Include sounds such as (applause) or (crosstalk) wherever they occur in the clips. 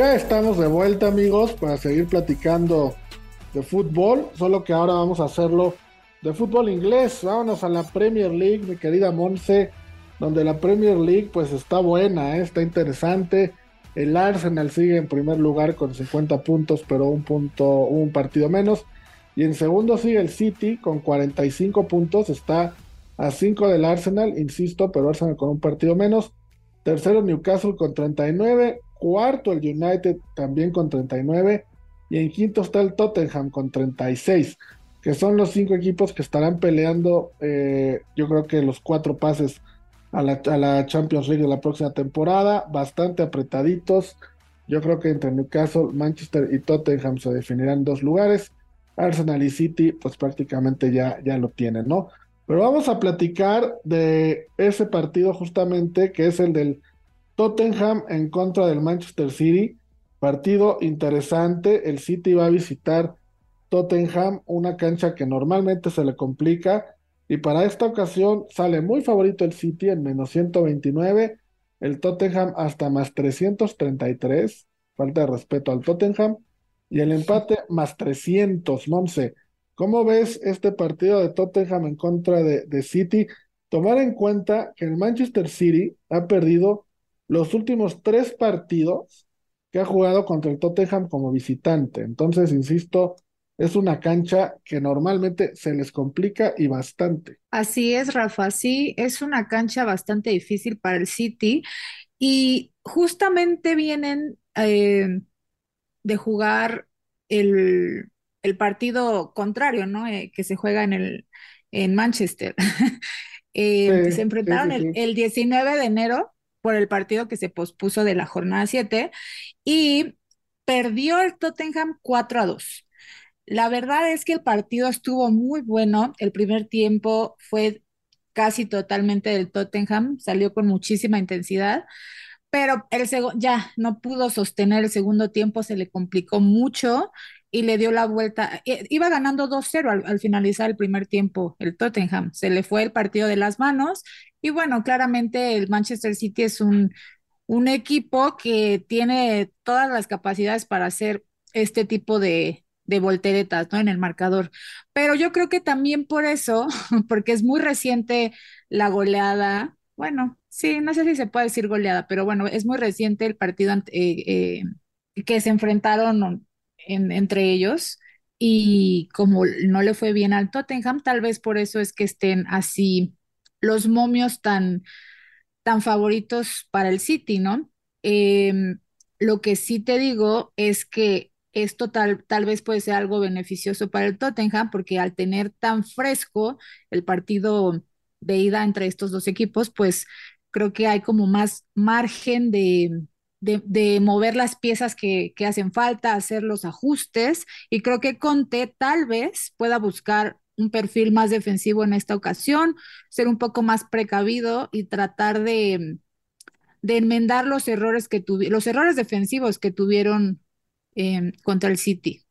Ya estamos de vuelta amigos para seguir platicando de fútbol, solo que ahora vamos a hacerlo de fútbol inglés. Vámonos a la Premier League, mi querida Monse, donde la Premier League pues está buena, ¿eh? está interesante. El Arsenal sigue en primer lugar con 50 puntos, pero un punto, un partido menos. Y en segundo sigue el City con 45 puntos, está a 5 del Arsenal, insisto, pero Arsenal con un partido menos. Tercero Newcastle con 39, cuarto el United también con 39 y en quinto está el Tottenham con 36, que son los cinco equipos que estarán peleando, eh, yo creo que los cuatro pases a la, Champions League de la próxima temporada, bastante apretaditos. Yo creo que entre Newcastle, Manchester y Tottenham se definirán dos lugares. Arsenal y City, pues prácticamente ya, ya lo tienen, ¿no? Pero vamos a platicar de ese partido justamente, que es el del Tottenham en contra del Manchester City. Partido interesante. El City va a visitar Tottenham, una cancha que normalmente se le complica. Y para esta ocasión sale muy favorito el City en menos 129. El Tottenham hasta más 333. Falta de respeto al Tottenham. Y el empate más 300, Monse. ¿Cómo ves este partido de Tottenham en contra de, de City? Tomar en cuenta que el Manchester City ha perdido los últimos tres partidos que ha jugado contra el Tottenham como visitante. Entonces, insisto, es una cancha que normalmente se les complica y bastante. Así es, Rafa, sí, es una cancha bastante difícil para el City y justamente vienen eh, de jugar el, partido contrario, ¿no? Eh, que se juega en, el, en Manchester. (laughs) Eh, se enfrentaron el, el 19 de enero por el partido que se pospuso de la jornada 7 y perdió el Tottenham 4 a 2. La verdad es que el partido estuvo muy bueno. El primer tiempo fue casi totalmente del Tottenham, salió con muchísima intensidad, pero el ya no pudo sostener el segundo tiempo, se le complicó mucho y le dio la vuelta. Eh, iba ganando 2-0 al, al, finalizar el primer tiempo el Tottenham. Se le fue el partido de las manos y bueno, claramente el Manchester City es un, un equipo que tiene todas las capacidades para hacer este tipo de, de volteretas, ¿no? En el marcador. Pero yo creo que también por eso, (laughs) porque es muy reciente la goleada, bueno, sí, no sé si se puede decir goleada, pero bueno, es muy reciente el partido eh, eh, que se enfrentaron entre ellos y como no le fue bien al Tottenham, tal vez por eso es que estén así los momios tan, tan favoritos para el City, ¿no? Em, lo que sí te digo es que esto tal, tal vez puede ser algo beneficioso para el Tottenham, porque al tener tan fresco el partido de ida entre estos dos equipos, pues creo que hay como más margen de, de, mover las piezas que, que, hacen falta, hacer los ajustes, y creo que Conte tal vez pueda buscar un perfil más defensivo en esta ocasión, ser un poco más precavido y tratar de, de enmendar los errores que los errores defensivos que tuvieron em, contra el City.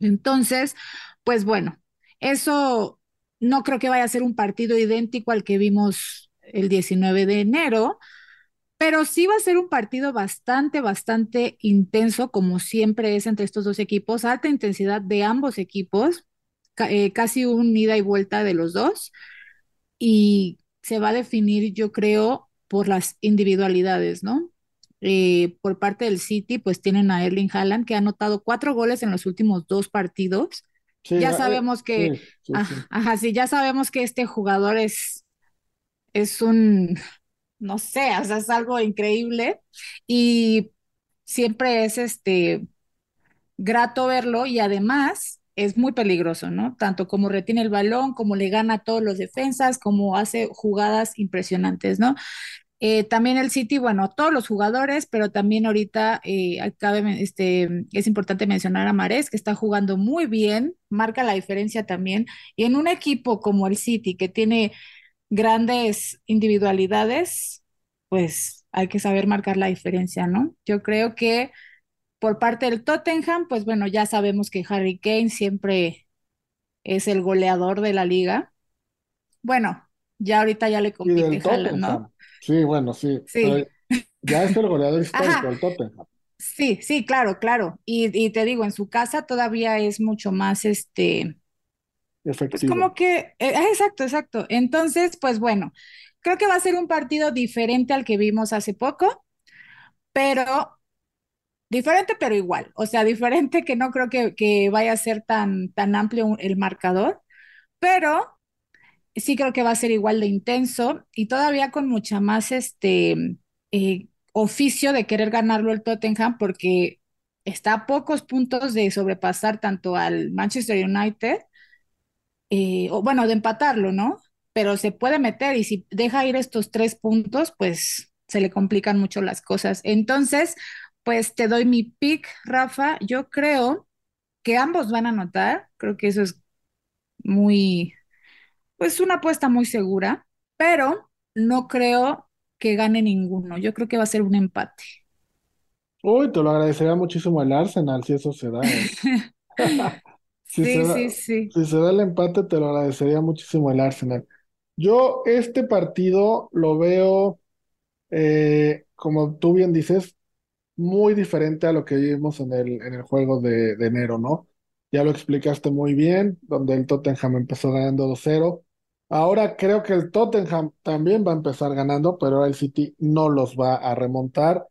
Entonces, pues bueno, eso no creo que vaya a ser un partido idéntico al que vimos el 19 de enero, pero sí va a ser un partido bastante, bastante intenso, como siempre es entre estos dos equipos, alta intensidad de ambos equipos, eh, casi un ida y vuelta de los dos y se va a definir, yo creo, por las individualidades, ¿no? Eh, por parte del City, pues tienen a Erling Haaland, que ha anotado cuatro goles en los últimos dos partidos. ya sabemos que, ajá, sí, ya sabemos que este jugador es, es un, no sé, o sea, es algo increíble y siempre es este grato verlo y además es muy peligroso, ¿no? Tanto como retiene el balón, como le gana a todos los defensas, como hace jugadas impresionantes, ¿no? Eh, también el City, bueno, todos los jugadores, pero también ahorita eh, este, es importante mencionar a Marés, que está jugando muy bien, marca la diferencia también. Y en un equipo como el City, que tiene grandes individualidades, pues hay que saber marcar la diferencia, ¿no? Yo creo que por parte del Tottenham, pues bueno, ya sabemos que Harry Kane siempre es el goleador de la liga. Bueno, ya ahorita ya le compite Haaland, ¿no? Sí, bueno, sí. Ya es el goleador (laughs) histórico del Tottenham. Sí, sí, claro, claro. Y, y te digo, en su casa todavía es mucho más, este, pues Efectivo. como que, eh, ah, exacto, exacto. Entonces, pues bueno, creo que va a ser un partido diferente al que vimos hace poco, pero diferente, pero igual. O sea, (laughs) diferente que no creo que, que vaya a ser tan, tan amplio el marcador, pero sí creo que va a ser igual de intenso y todavía con mucha más este eh, oficio de querer ganarlo el Tottenham porque está a pocos puntos de sobrepasar tanto al Manchester United, eh, o bueno, de empatarlo, ¿no? Pero se puede meter y si deja ir estos tres puntos, pues se le complican mucho las cosas. Entonces, pues te doy mi pick, Rafa. Yo creo que ambos van a anotar, creo que eso es muy pues una apuesta muy segura, pero no creo que gane ninguno. Yo creo que va a ser un empate. Uy, te lo agradecería muchísimo el Arsenal si eso se da, ¿eh? (laughs) Si se Sí, da, sí, sí. si se da el empate, te lo agradecería muchísimo el Arsenal. Yo este partido lo veo, eh, como tú bien dices, muy diferente a lo que vimos en el, en el juego de, de enero, ¿no? Ya lo explicaste muy bien, donde el Tottenham empezó ganando 2-0. Ahora creo que el Tottenham también va a empezar ganando, pero el City no los va a remontar.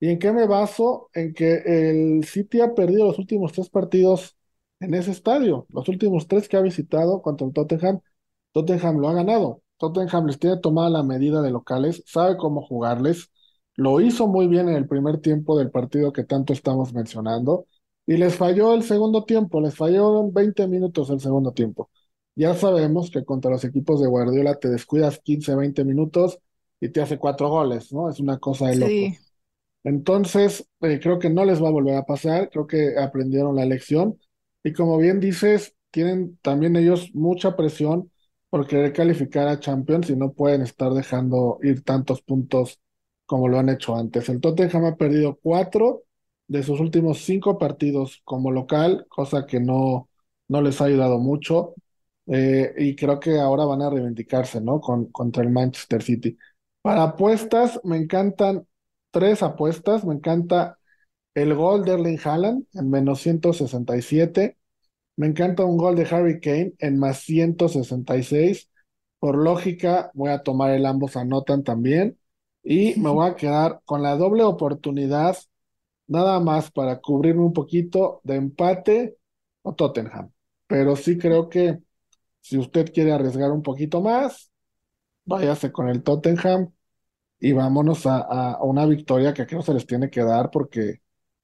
¿Y en qué me baso? En que el City ha perdido los últimos tres partidos en ese estadio. Los últimos tres que ha visitado contra el Tottenham, Tottenham lo ha ganado. Tottenham les tiene tomada la medida de locales, sabe cómo jugarles. Lo hizo muy bien en el primer tiempo del partido que tanto estamos mencionando y les falló el segundo tiempo, les fallaron 20 minutos el segundo tiempo. Ya sabemos que contra los equipos de Guardiola te descuidas 15, 20 minutos y te hace cuatro goles, ¿no? Es una cosa de Sí, locos. Entonces, eh, creo que no les va a volver a pasar, creo que aprendieron la lección y como bien dices, tienen también ellos mucha presión por querer calificar a Champions y no pueden estar dejando ir tantos puntos como lo han hecho antes. El Tottenham ha perdido cuatro de sus últimos cinco partidos como local, cosa que no, no les ha ayudado mucho. eh, y creo que ahora van a reivindicarse, ¿no? Con, contra el Manchester City. Para apuestas, me encantan tres apuestas. Me encanta el gol de Erling Haaland en menos 167. Me encanta un gol de Harry Kane en más 166. Por lógica, voy a tomar el ambos anotan también. Y me voy a quedar con la doble oportunidad, nada más para cubrirme un poquito de empate o Tottenham. Pero sí creo que si usted quiere arriesgar un poquito más, váyase con el Tottenham y vámonos a, una victoria que creo se les tiene que dar porque,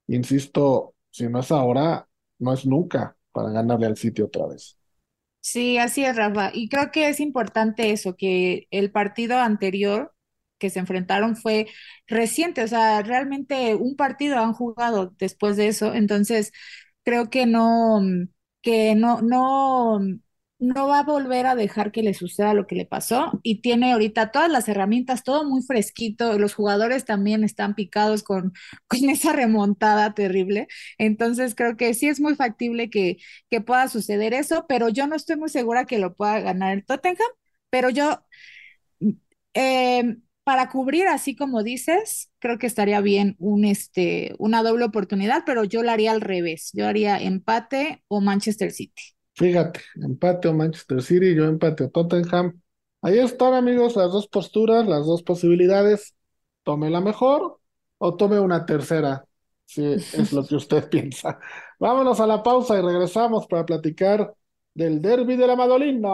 insisto, si no es ahora, no es nunca para ganarle al sitio otra vez. sí, así es, Rafa. Y creo que es importante eso, que el partido anterior que se enfrentaron fue reciente, o sea, realmente un partido han jugado después de eso, entonces creo que no, que no, no, no va a volver a dejar que le suceda lo que le pasó y tiene ahorita todas las herramientas, todo muy fresquito, los jugadores también están picados (laughs) con, esa remontada terrible, entonces creo que sí es muy factible que, que pueda suceder eso, pero yo no estoy muy segura que lo pueda ganar el Tottenham, pero yo eh, para cubrir, así como dices, creo que estaría bien un, este, una doble oportunidad, pero yo la haría al revés. Yo haría empate o Manchester City. Fíjate, empate o Manchester City, yo empate o Tottenham. Ahí están, amigos, las dos posturas, las dos posibilidades. Tome la mejor o tome una tercera, si es lo que (laughs) usted piensa. Vámonos a la pausa y regresamos para platicar del derby de la Madolina.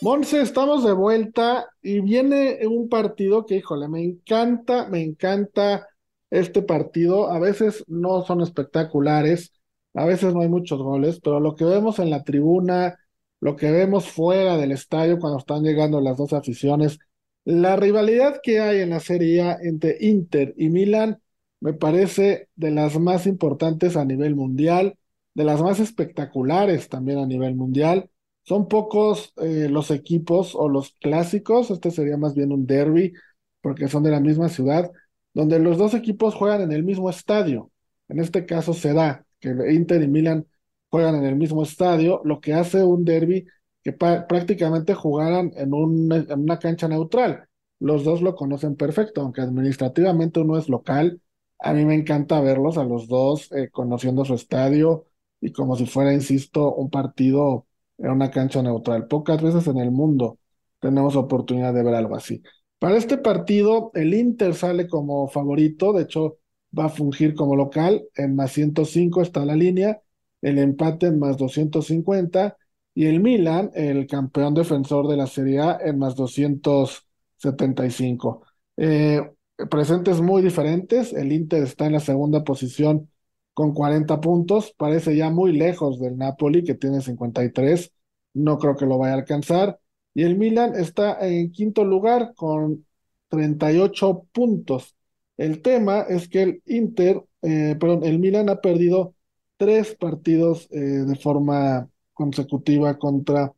Monse, estamos de vuelta y viene un partido que, híjole, me encanta, me encanta este partido. A veces no son espectaculares, a veces no hay muchos goles, pero lo que vemos en la tribuna, lo que vemos fuera del estadio cuando están llegando las dos aficiones, la rivalidad que hay en la Serie A entre Inter y Milan me parece de las más importantes a nivel mundial, de las más espectaculares también a nivel mundial. Son pocos eh, los equipos o los clásicos, este sería más bien un derby, porque son de la misma ciudad, donde los dos equipos juegan en el mismo estadio. En este caso se da que Inter y Milan juegan en el mismo estadio, lo que hace un derby que prácticamente jugaran en una cancha neutral. Los dos lo conocen perfecto, aunque administrativamente uno es local, A mí me encanta verlos a los dos eh, conociendo su estadio y como si fuera, insisto, un partido en una cancha neutral. Pocas veces en el mundo tenemos oportunidad de ver algo así. Para este partido, el Inter sale como favorito, de hecho va a fungir como local, en más 105 está la línea, el empate en más 250 y el Milan, el campeón defensor de la Serie A, en más 275. Eh, presentes muy diferentes, el Inter está en la segunda posición con 40 puntos, parece ya muy lejos del Napoli que tiene 53, no creo que lo vaya a alcanzar. Y el Milan está en quinto lugar con 38 puntos. El tema es que el Inter, eh, perdón, el Milan ha perdido tres partidos eh, de forma consecutiva contra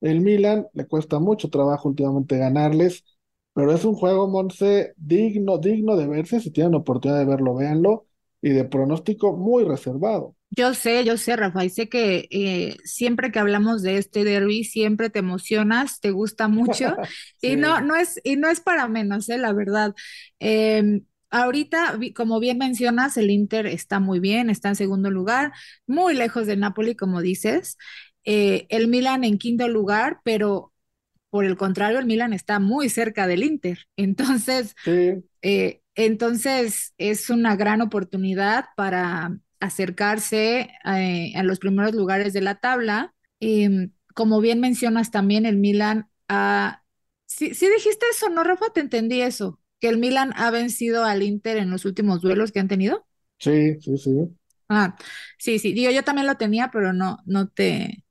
el Milan. Le cuesta mucho trabajo últimamente ganarles, pero es un juego, Monse, digno, digno de verse. Si tienen oportunidad de verlo, véanlo. Y de pronóstico muy reservado. Yo sé, yo sé, Rafa, y sé que eh, siempre que hablamos de este derby, siempre te emocionas, te gusta mucho, (laughs) y no, no es, y no es para menos, eh, la verdad. Em, ahorita, como bien mencionas, el Inter está muy bien, está en segundo lugar, muy lejos de Napoli, como dices. Eh, el Milan en quinto lugar, pero por el contrario, el Milan está muy cerca del Inter. (laughs) Entonces, entonces es una gran oportunidad para acercarse eh, a los primeros lugares de la tabla. y como bien mencionas también, el Milan ha... Sí, sí dijiste eso, ¿no, Rafa? Te entendí eso, que el Milan ha vencido al Inter en los últimos duelos que han tenido. Sí, sí, sí. Ah, sí, sí, digo, yo también lo tenía, pero no, no te,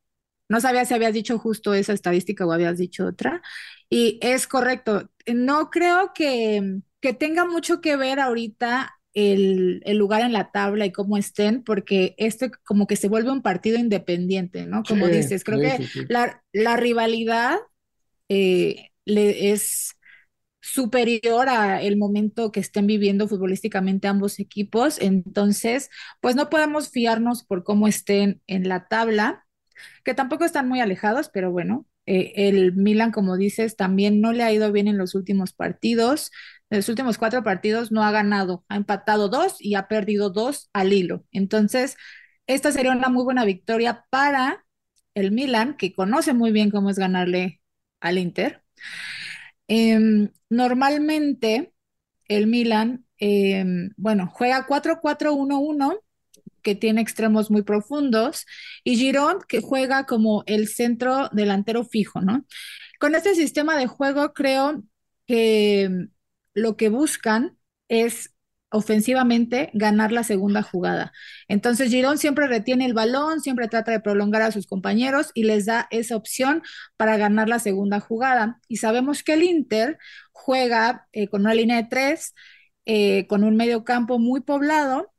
no sabía si habías dicho justo esa estadística o habías dicho otra. Y es correcto. No creo que, que tenga mucho que ver ahorita el, lugar en la tabla y cómo estén, porque este como que se vuelve un partido independiente, ¿no? Como dices, creo que La, la, rivalidad eh, le, es superior a el momento que estén viviendo futbolísticamente ambos equipos, entonces, pues no podemos fiarnos por cómo estén en la tabla, que tampoco están muy alejados, pero bueno, eh, el Milan, como dices, también no le ha ido bien en los últimos partidos. En los últimos cuatro partidos no ha ganado, ha empatado dos y ha perdido dos al hilo. Entonces, esta sería una muy buena victoria para el Milan, que conoce muy bien cómo es ganarle al Inter. Em, normalmente, el Milan, em, bueno, juega 4-4-1-1 que tiene extremos muy profundos, y Giron, que juega como el centro delantero fijo, ¿no? Con este sistema de juego creo que lo que buscan es ofensivamente ganar la segunda jugada. Entonces Girón siempre retiene el balón, siempre trata de prolongar a sus compañeros y les da esa opción para ganar la segunda jugada. Y sabemos que el Inter juega eh, con una línea de tres, eh, con un medio campo muy poblado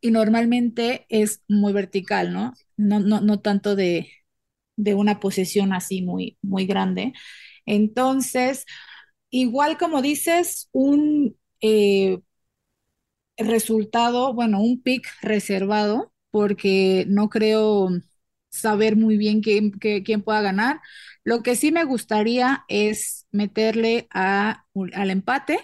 y normalmente es muy vertical, ¿no? No, no, no tanto de, de una posesión así muy, muy grande. Entonces, igual como dices, un eh, resultado, bueno, un pick reservado, porque no creo saber muy bien quién, quién pueda ganar. Lo que sí me gustaría es meterle a, al empate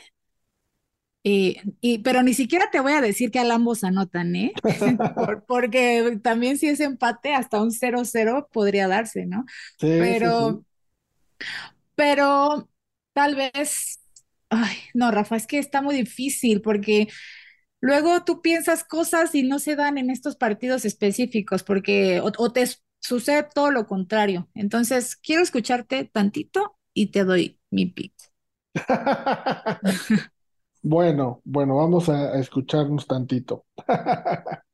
eh, y, pero ni siquiera te voy a decir que al ambos anotan, ¿eh? (laughs) (laughs) porque también si es empate, hasta un 0-0 podría darse, ¿no? Sí, pero, pero tal vez, ay, no, Rafa, es que está muy difícil porque luego tú piensas cosas y no se dan en estos partidos específicos, porque o, te sucede todo lo contrario. Entonces, quiero escucharte tantito y te doy mi pick. (laughs) Bueno, bueno, vamos a, escucharnos tantito. (laughs)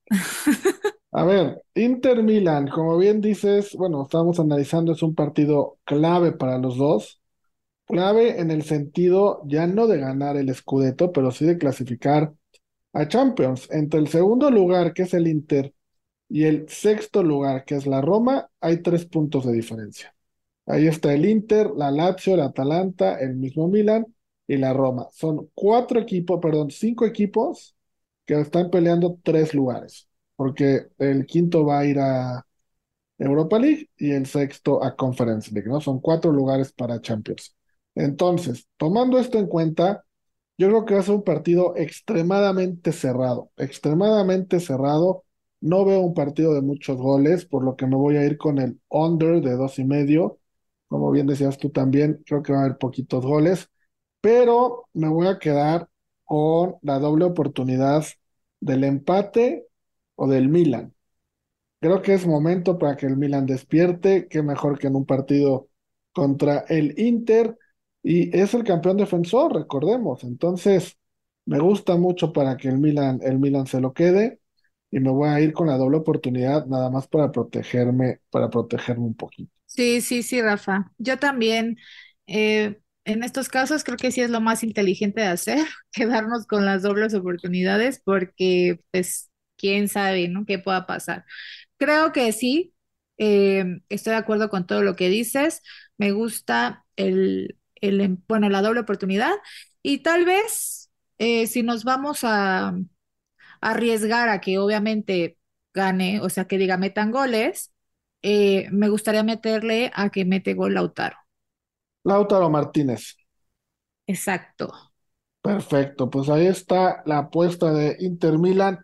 A ver, Inter Milan, como bien dices, bueno, estamos analizando, es un partido clave para los dos. Clave en el sentido ya no de ganar el Scudetto, pero sí de clasificar a Champions. Entre el segundo lugar, que es el Inter, y el sexto lugar, que es la Roma, hay tres puntos de diferencia. Ahí está el Inter, la Lazio, el Atalanta, el mismo Milan y la Roma. Son cuatro equipos, perdón, cinco equipos que están peleando tres lugares, porque el quinto va a ir a Europa League y el sexto a Conference League, ¿no? Son cuatro lugares para Champions. Entonces, tomando esto en cuenta, Yo creo que va a ser un partido extremadamente cerrado, extremadamente cerrado. No veo un partido de muchos goles, por lo que me voy a ir con el under de dos y medio. Como bien decías tú también, creo que va a haber poquitos goles, pero me voy a quedar con la doble oportunidad del empate o del Milan. Creo que es momento para que el Milan despierte, qué mejor que en un partido contra el Inter y es el campeón defensor, recordemos. Entonces, me gusta mucho para que el Milan, el Milan se lo quede y me voy a ir con la doble oportunidad nada más para protegerme, para protegerme un poquito. Sí, sí, sí, Rafa. Yo también, eh, en estos casos creo que sí es lo más inteligente de hacer, (laughs) quedarnos con las dobles oportunidades porque pues quién sabe, ¿no? ¿Qué pueda pasar? Creo que sí, eh, estoy de acuerdo con todo lo que dices. Me gusta el, el, em, bueno, la doble oportunidad y tal vez eh, si nos vamos a, arriesgar a que obviamente gane, o sea, que diga metan goles, eh, me gustaría meterle a que mete gol Lautaro. Lautaro Martínez. Exacto. Perfecto, pues ahí está la apuesta de Inter Milan.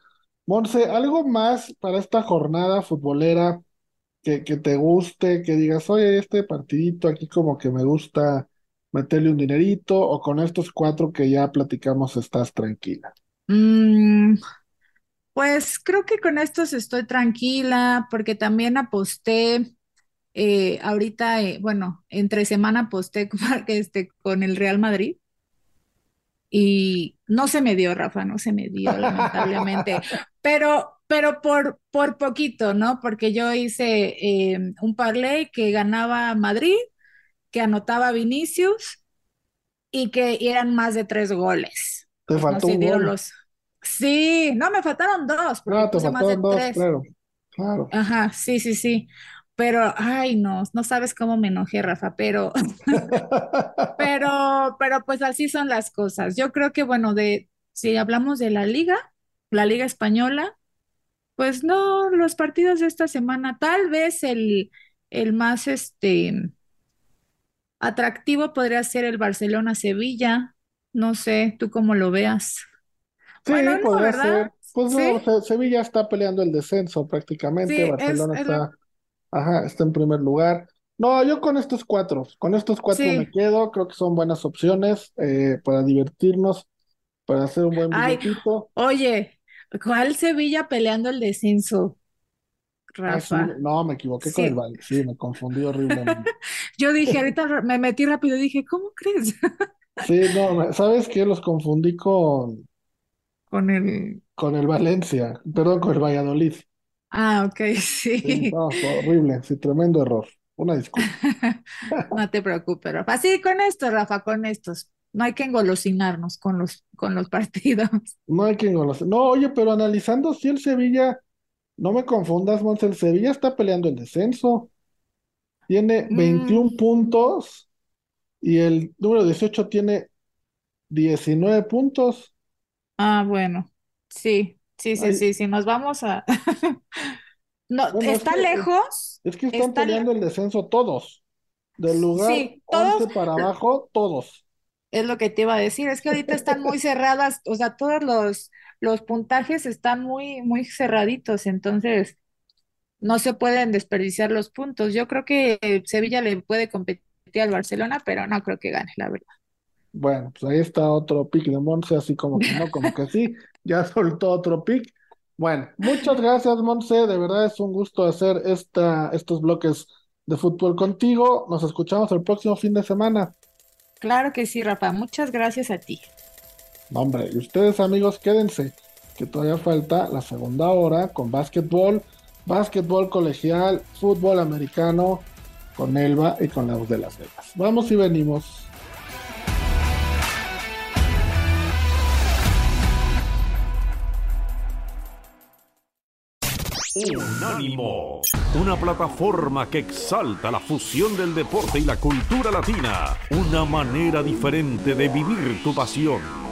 Monse, ¿algo más para esta jornada futbolera que, que te guste, que digas, oye, este partidito aquí como que me gusta meterle un dinerito o con estos cuatro que ya platicamos estás tranquila? Mm, pues creo que con estos estoy tranquila porque también aposté eh, ahorita, eh, bueno, entre semana aposté (laughs) este, con el Real Madrid y no se me dio, Rafa, no se me dio, lamentablemente, (laughs) pero, pero por, por poquito, ¿no? Porque yo hice eh, un parlay que ganaba Madrid que anotaba Vinicius y que eran más de tres goles. Te no faltó se un gol. los. Sí, no, me faltaron dos, No, te más de faltaron dos, tres. claro, claro. Ajá, sí, sí, sí. Pero, ay, no, no sabes cómo me enojé, Rafa, pero, (laughs) pero, pero pues así son las cosas. Yo creo que, bueno, de, si hablamos de la liga, la liga española, pues no, los partidos de esta semana, tal vez el, el más, este, Atractivo podría ser el Barcelona-Sevilla. No sé, tú cómo lo veas. Sí, Bueno, no, ¿verdad? ser. Pues Sí, Se- Sevilla está peleando el descenso prácticamente, sí, Barcelona es lo, está, ajá, está en primer lugar. No, yo con estos cuatro, con estos cuatro me quedo, creo que son buenas opciones eh, para divertirnos, para hacer un buen Ay, billetito. oye, ¿cuál Sevilla peleando el descenso, Ah, sí, Rafa? no, me equivoqué con el Valle, sí, me confundí horriblemente. (laughs) yo dije, ahorita me metí rápido y dije, ¿cómo crees? (laughs) Sí, no, ¿sabes qué? Los confundí con, Con el... con el Valencia, perdón, con el Valladolid. Ah, ok, (laughs) Sí, sí. no, horrible, sí, tremendo error. Una disculpa. (laughs) No te preocupes, Rafa. Sí, con esto, Rafa, con estos. No hay que engolosinarnos con los, con los partidos. No hay quien lo No, oye, pero analizando si el Sevilla, no me confundas, Monse, el Sevilla está peleando el descenso. Tiene Mm, 21 puntos y el número 18 tiene 19 puntos. ah, bueno. Sí, sí, sí, Ay, sí. Si nos vamos a... (laughs) No, bueno, es está que, lejos, es que están está, le- peleando el descenso todos. Del lugar sí, todos, 11 para abajo, todos. es lo que te iba a decir, es que ahorita están muy cerradas, o sea, todos los, los puntajes están muy, muy cerraditos, entonces no se pueden desperdiciar los puntos. Yo creo que eh, Sevilla le puede competir al Barcelona, pero no creo que gane, la verdad. Bueno, pues ahí está otro pick de Monse, así como que no, como que sí, ya (laughs) soltó otro pick. Bueno, muchas gracias, Monse, de verdad es un gusto hacer esta, estos bloques de fútbol contigo. Nos escuchamos el próximo fin de semana. Claro que sí, Rafa, muchas gracias a ti. No, hombre, y ustedes, amigos, quédense, que todavía falta la segunda hora con básquetbol, básquetbol colegial, fútbol americano, con Elba y con la voz de Las Vegas. Vamos y venimos. Unánimo, una plataforma que exalta la fusión del deporte y la cultura latina, una manera diferente de vivir tu pasión.